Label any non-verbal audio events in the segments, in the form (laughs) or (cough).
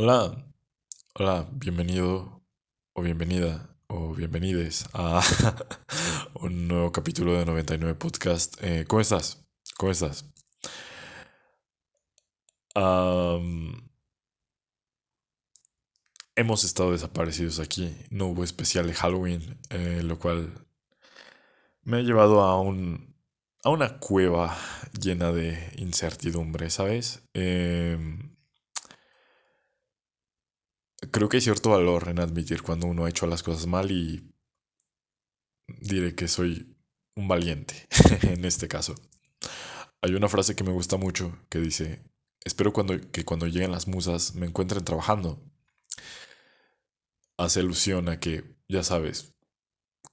Hola, hola, bienvenido o bienvenida o bienvenides a (laughs) un nuevo capítulo de 99 Podcast. Eh, ¿Cómo estás? ¿Cómo estás? hemos estado desaparecidos aquí. No hubo especial de Halloween, eh, lo cual me ha llevado a un a una cueva llena de incertidumbre, ¿sabes? Eh, creo que hay cierto valor en admitir cuando uno ha hecho las cosas mal y diré que soy un valiente (laughs) en este caso. Hay una frase que me gusta mucho que dice, espero cuando, que cuando lleguen las musas me encuentren trabajando. Hace alusión a que, ya sabes,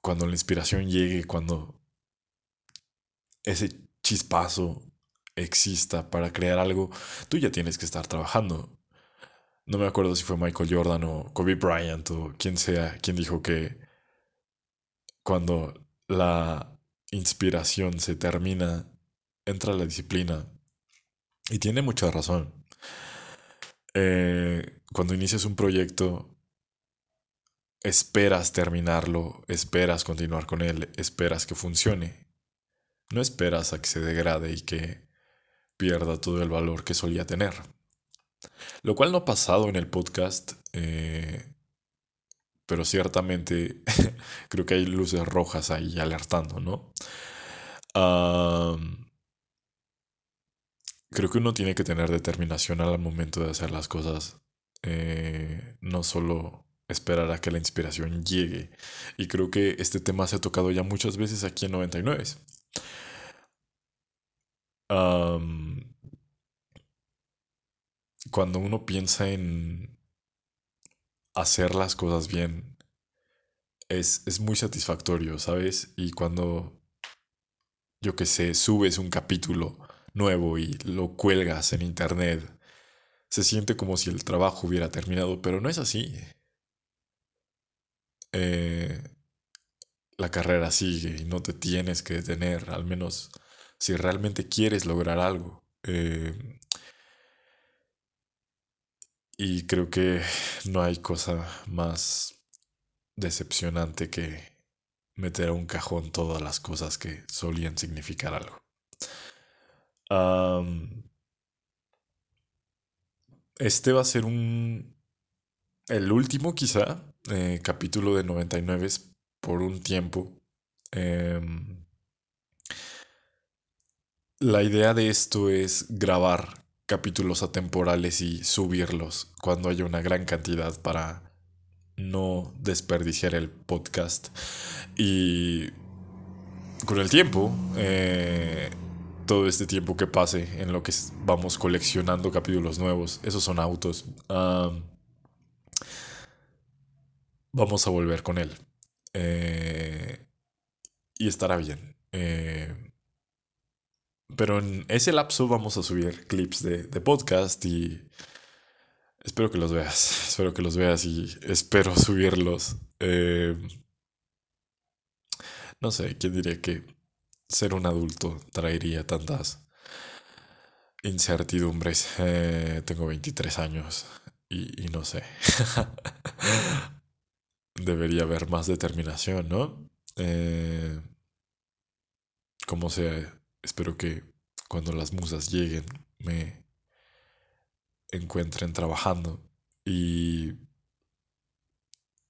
cuando la inspiración llegue, cuando ese chispazo exista para crear algo, tú ya tienes que estar trabajando no me acuerdo si fue Michael Jordan o Kobe Bryant o quien sea, quien dijo que cuando la inspiración se termina, entra la disciplina. Y tiene mucha razón. Eh, cuando inicias un proyecto, esperas terminarlo, esperas continuar con él, esperas que funcione. No esperas a que se degrade y que pierda todo el valor que solía tener. Lo cual no ha pasado en el podcast, eh, pero ciertamente (laughs) creo que hay luces rojas ahí alertando, ¿no? creo que uno tiene que tener determinación al momento de hacer las cosas, eh, no solo esperar a que la inspiración llegue. Y creo que este tema se ha tocado ya muchas veces aquí en 99 cuando uno piensa en hacer las cosas bien, es, muy satisfactorio, ¿sabes? Y cuando, yo qué sé, subes un capítulo nuevo y lo cuelgas en internet, se siente como si el trabajo hubiera terminado, pero no es así. Eh, la carrera sigue y no te tienes que detener, al menos si realmente quieres lograr algo. Eh, y creo que no hay cosa más decepcionante que meter a un cajón todas las cosas que solían significar algo. este va a ser un... El último quizá eh, capítulo de 99 por un tiempo. Em, la idea de esto es grabar capítulos atemporales y subirlos cuando haya una gran cantidad para no desperdiciar el podcast. Y con el tiempo, eh, todo este tiempo que pase en lo que vamos coleccionando capítulos nuevos, esos son autos, vamos a volver con él. Eh, y estará bien. Eh, pero en ese lapso vamos a subir clips de, podcast y espero que los veas. (laughs) Espero que los veas y espero (laughs) subirlos. Eh, no sé, ¿quién diría que ser un adulto traería tantas incertidumbres? Eh, tengo 23 años y, y no sé. (laughs) Debería haber más determinación, ¿no? Eh, como sea espero que cuando las musas lleguen me encuentren trabajando. Y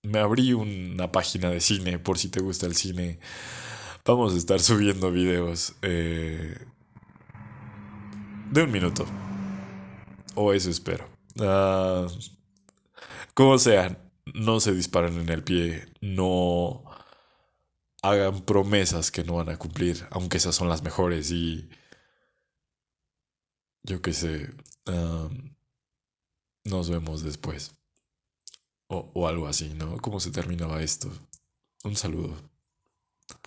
me abrí una página de cine por si te gusta el cine. Vamos a estar subiendo videos eh, de un minuto. O eso espero. Ah, como sea, no se disparen en el pie. No hagan promesas que no van a cumplir, aunque esas son las mejores y yo qué sé, nos vemos después. O, o algo así, ¿no? ¿Cómo se terminaba esto? Un saludo.